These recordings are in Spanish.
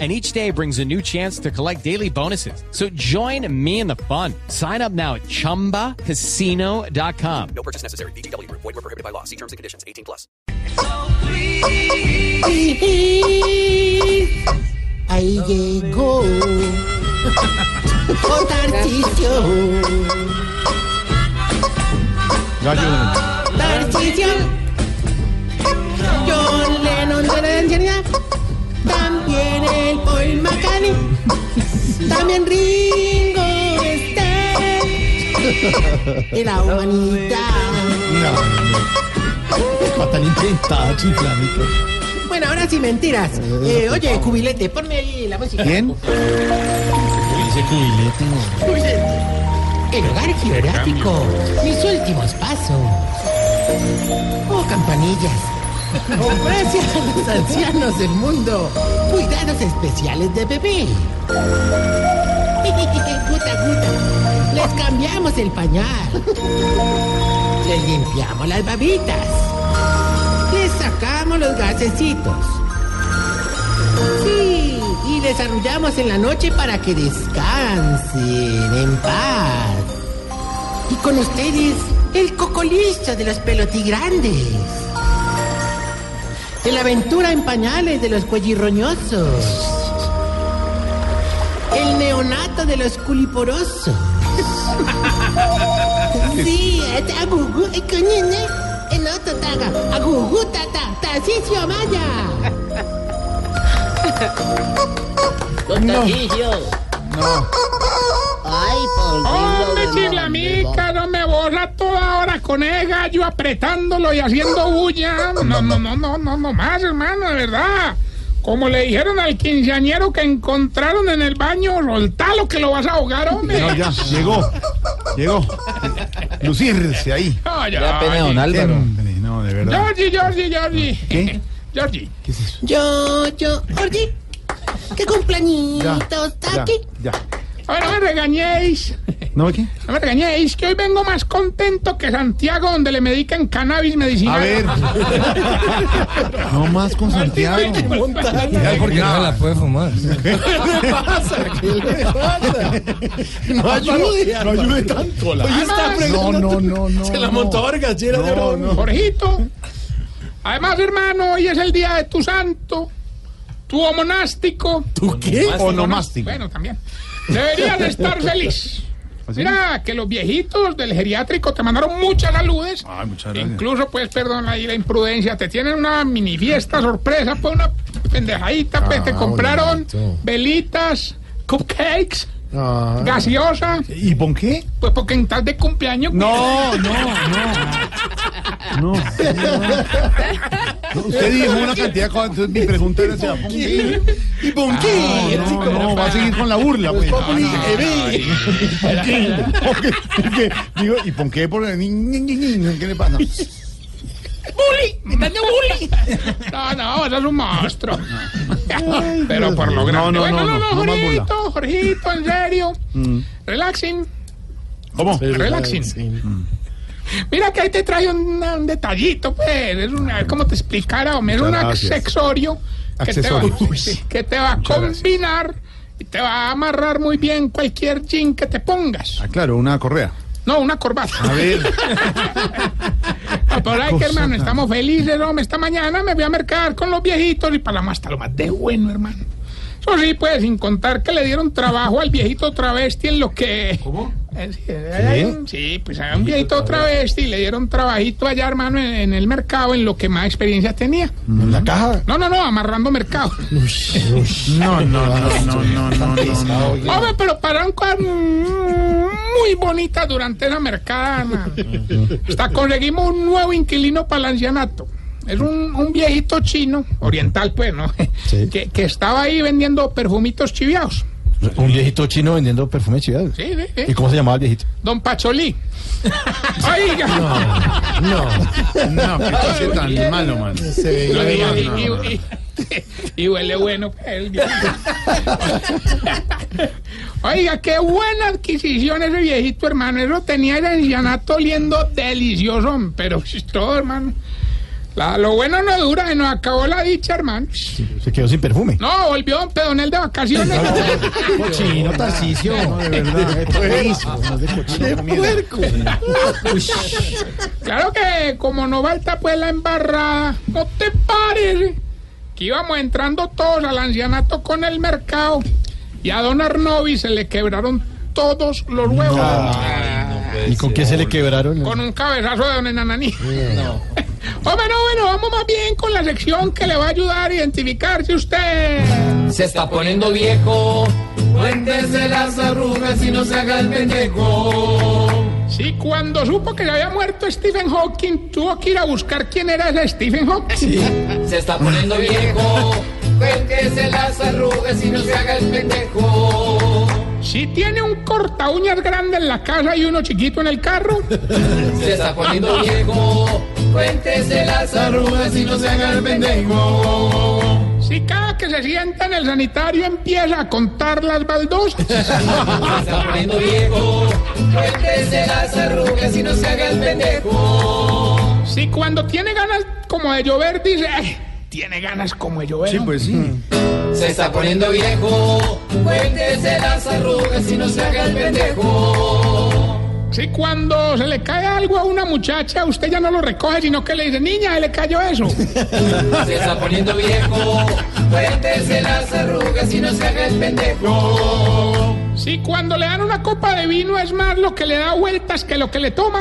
and each day brings a new chance to collect daily bonuses. So join me in the fun. Sign up now at ChumbaCasino.com. No purchase necessary. BGW. Void were prohibited by law. See terms and conditions. 18 plus. Ahí llegó Tarcicio. Tarcicio. John Lennon También el Paul McCartney. También Ringo Starr. Y la humanidad. tan inventada, chiflánica. Bueno, ahora sí, mentiras. Eh, oye, cubilete, ponme ahí la música. ¿Quién? Dice cubilete. Cubilete. El hogar geográfico. Mis últimos pasos. Oh, campanillas. Ofrece a los ancianos del mundo cuidados especiales de bebé. Guta, guta. Les cambiamos el pañal. Les limpiamos las babitas. Les sacamos los gasecitos. Sí, y les arrullamos en la noche para que descansen en paz. Y con ustedes, el cocolisto de los pelotigrandes. El aventura en pañales de los cuellirroñosos. El neonato de los culiporosos. Sí, este agugu, eh, coñine, el otro taga, agugu, tata, tacicio maya. Don Tarcisio. No. Ay, por Hombre, chiflamica, no me borra toda hora con el gallo apretándolo y haciendo bulla. No, no, no, no, no, no más, hermano, de verdad. Como le dijeron al quinceañero que encontraron en el baño, soltalo que lo vas a ahogar, hombre. No, ya, llegó. Llegó. Lucirse ahí. Ay, Ya ay. pena don Álvaro. Hombre, no, de verdad. Georgie, Georgie, Georgie. ¿Qué? Georgie. ¿Qué es eso? Yo, yo, oye, ¿qué Ya, cumpleañito está ya, aquí? ya. A ver, no me regañéis. ¿No qué? No me regañéis, que hoy vengo más contento que Santiago, donde le medican cannabis medicinal. A ver. No más con Santiago. Ya, porque no la puede fumar. ¿Qué le pasa? ¿Qué le pasa? No ayude, no ayude tanto. La... Además, No, no, no, no. Se la montó No, no. Jorgito. Además, hermano, hoy es el día de tu santo, tu monástico. ¿Tú qué? Onomástico. Bueno, también. Deberías de estar feliz. ¿Así? Mira, que los viejitos del geriátrico te mandaron muchas saludes. Ay, muchas gracias. Incluso, pues, perdón ahí la imprudencia, te tienen una mini fiesta sorpresa, pues una pendejadita, pues te Ah, compraron bonito. velitas, cupcakes, Ah. gaseosa, ¿Y por qué? pues porque en tal de cumpleaños. No, no, no. No. Usted dijo una cantidad de cosas, entonces mi pregunta era si. ¿Y por qué? No, no, va a seguir con la burla, pues. Digo, ¿y por qué? Por- ¿Qué le pasa? ¡Bully! ¡Me están de bully! No, no, eso es un monstruo. Pero por lo grande. no, no, no, no. Jorgito, Jorgito, en serio. Relaxing, ¿Cómo? relaxing. Mira que ahí te trae un, un detallito, pues. Es una, cómo te explicara, hombre. Es un gracias. accesorio que te, va, que te va a Muchas gracias. combinar y te va a amarrar muy bien cualquier jean que te pongas. Ah, claro, una correa. No, una corbata. A ver. Ah, Por ahí que hermano, estamos felices, hombre. Esta mañana me voy a mercar con los viejitos y para la más lo más de bueno, hermano. Eso sí, pues, sin contar que le dieron trabajo al viejito travesti en lo que... ¿Cómo? Sí, hay un- sí, pues a un viejito travesti y le dieron trabajito allá, hermano, en, en el mercado, en lo que más experiencia tenía. ¿En la caja? No, no, no, amarrando mercado. No, no, no, no, no, no, no. Hombre, pero pararon cosas muy bonitas durante esa mercada, hermano. Hasta conseguimos un nuevo inquilino para el ancianato. Es un, un viejito chino, oriental pues, ¿no? Que, que estaba ahí vendiendo perfumitos chiviados. Un viejito chino vendiendo perfume chivado. Sí, sí, sí. ¿Y cómo se llamaba el viejito? Don Pacholí. Oiga. No, qué cosa tan malo, man. Lo digo, y, y- y- y huele bueno. el viejito. Oiga, qué buena adquisición ese viejito, hermano. Eso tenía el ancianato oliendo delicioso, pero todo, hermano. La- lo bueno no dura, se nos acabó la dicha, hermano. Se quedó sin perfume. No, volvió Don Pedonel de vacaciones. Cochino, Tarcicio. De verdad, Claro que como no falta pues la embarrada, ¿no te parece? Que íbamos entrando todos al ancianato con el mercado y a don Arnovi se le quebraron todos los huevos ¿Y con qué se le quebraron? con un cabezazo de don Enananí. Hombre, no, bueno, vamos más bien con la sección que le va a ayudar a identificarse usted. Se está poniendo viejo. Cuéntese las arrugas y no se haga el pendejo. Sí, cuando supo que se había muerto Stephen Hawking, tuvo que ir a buscar quién era ese Stephen Hawking. Se está poniendo viejo. Cuéntese las arrugas y no se haga el pendejo. Si tiene un corta uñas grande en la casa y uno chiquito en el carro, Se está poniendo viejo. Cuéntese las arrugas y no se haga el pendejo. si cada que se sienta en el sanitario empieza a contar las baldosas, Se está poniendo viejo. Cuéntese las arrugas y no se haga el pendejo. si cuando tiene ganas como de llover dice, "Ay, tiene ganas como de llover. Sí, pues sí. Se está poniendo viejo. Cuéntese las arrugas y no se haga el pendejo. Si cuando se le cae algo a una muchacha, usted ya no lo recoge, sino que le dice, niña, le cayó eso. Se está poniendo viejo. Cuéntese las arrugas y no se haga el pendejo. Si cuando le dan una copa de vino es más lo que le da vueltas que lo que le toma.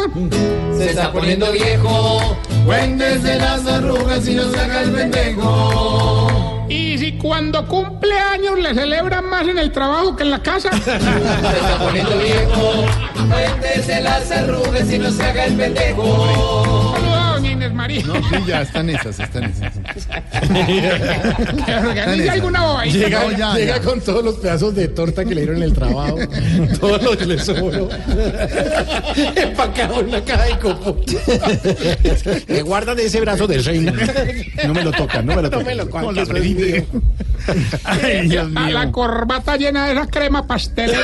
Se está poniendo viejo. Cuéntese las arrugas y no se haga el pendejo. Y si cuando cumple años le celebran más en el trabajo que en la casa. Está viejo. María. No, sí, ya están esas, están esas. Que organice alguna bobadita. Llega, No, ya, llega ya. con todos los pedazos de torta que le dieron en el trabajo. todo lo que le sobró. Empacado en una caja de copo. Me guardan ese brazo de reina. No me lo tocan, no me lo tocan. Con la. Ay, Dios A la corbata llena de esa crema pastelera.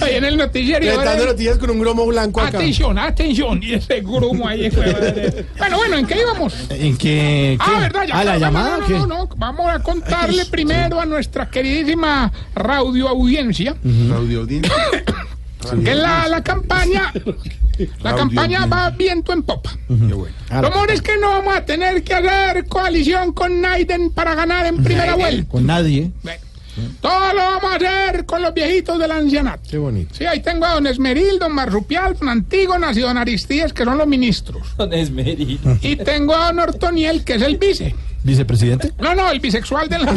Ahí en el noticiero. Dando noticias con un gromo blanco acá. Atención, atención. Y ese grumo ahí. fue. Bueno, bueno, ¿en qué íbamos? ¿En qué? Ah, ¿verdad? Ya, ¿A la no, no, llamada? No, o qué? no, no, Vamos a contarle primero a nuestra queridísima radio audiencia que la, la campaña, la campaña va viento en popa. Bueno. Lo mejor es que no vamos a tener que hacer coalición con Naiden para ganar en primera vuelta. Con nadie. Bueno, Todo lo vamos a hacer con los viejitos del ancianato. Qué bonito. Sí, ahí tengo a don Esmeril, don Marsupial, don Antígonas y don Aristides, que son los ministros. Y tengo a don Ortoniel, que es el vice. ¿Vicepresidente? No, no, el bisexual del No,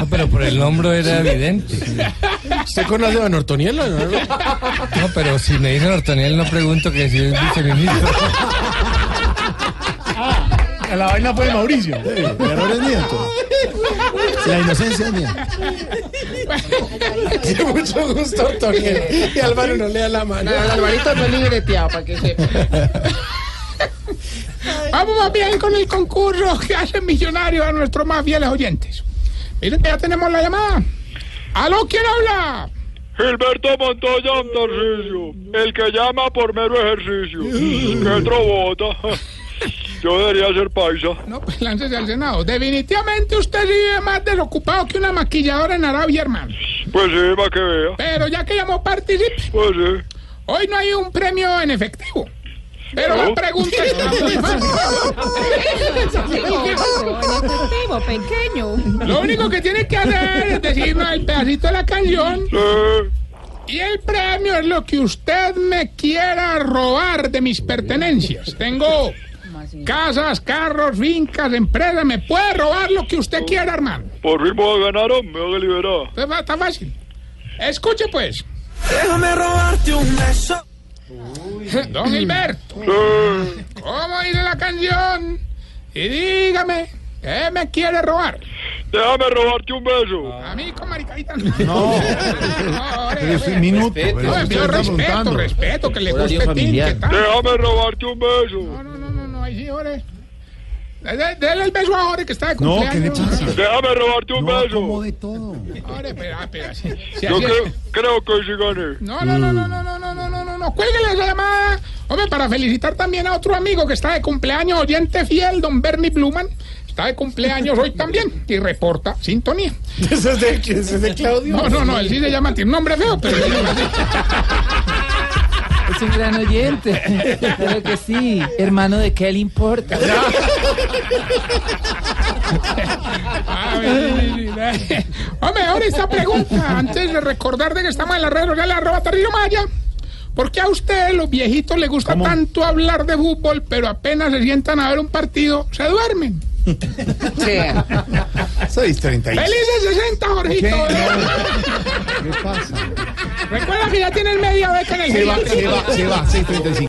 pero por el nombre era evidente. ¿Usted conoce a Don Ortonielo? No, No, pero si me dicen Ortoniel no pregunto que si es viceministro. La vaina fue de Mauricio. El error es mío. entonces. La inocencia es mía. mucho gusto, Ortonielo. Y Álvaro no le da la mano. Alvarito no es libreteado, para que sepa. Vamos más bien con el concurso que hace millonario a nuestros más fieles oyentes. Miren que ya tenemos la llamada. ¿Aló, quién habla? Gilberto Montoya Tarcisio, el que llama por mero ejercicio. ¡Qué trobota! Yo debería ser paisa. No, pues láncese al Senado. Definitivamente usted vive más desocupado que una maquilladora en Arabia, hermano. Pues sí, para que vea. Pero ya que llamó, participe. Pues sí. Hoy no hay un premio en efectivo. Pero la pregunta está muy fácil. efectivo, pequeño. Lo único que tiene que hacer es decirme el pedacito de la canción Sí. y el premio es lo que usted me quiera robar de mis pertenencias. Tengo casas, carros, fincas, empresas. Me puede robar lo que usted quiera, hermano. Por fin voy a ganar, me haga liberar. Está está fácil. Escuche pues. Déjame robarte un beso. Don Gilberto, Sí. ¿cómo dice la canción? Y dígame, ¿qué me quiere robar? Déjame robarte un beso. A mí con maricarita. No, No, pero es un minuto. pero No, está respeto, respeto, que le guste. ¿qué tal? Déjame robarte un beso. No, no, no, no, no, ahí sí, ore. Dele el beso a Ore que está de No, cumpleaños. ¿qué le pasa? Déjame robarte un No beso. acomode todo. Ore, espera, espera. Si, si Yo es- creo, creo que sí gané. No, no, no, no, no, no, no, no, no, no, no. Cuélguele esa llamada. Hombre, para felicitar también a otro amigo que está de cumpleaños, oyente fiel, don Bernie Bluman. Está de cumpleaños hoy también y reporta sintonía. Ese es de, ese es de Claudio. No, no, no, él sí se llama, tiene un nombre feo, pero Es un gran oyente. Claro que sí. Hermano de qué le importa. A ver, sí, sí, sí. Hombre, ahora esta pregunta, antes de recordar de que estamos en la red social arroba Tarrillo Maya. ¿Por qué a usted, los viejitos, les gusta ¿Cómo? tanto hablar de fútbol, pero apenas se sientan a ver un partido, se duermen? 6.36. ¡Felices 60, Jorgito! ¿Qué? ¿Qué pasa? Recuerda que ya tienes media beca en el Se va, se va, se va, 6.35.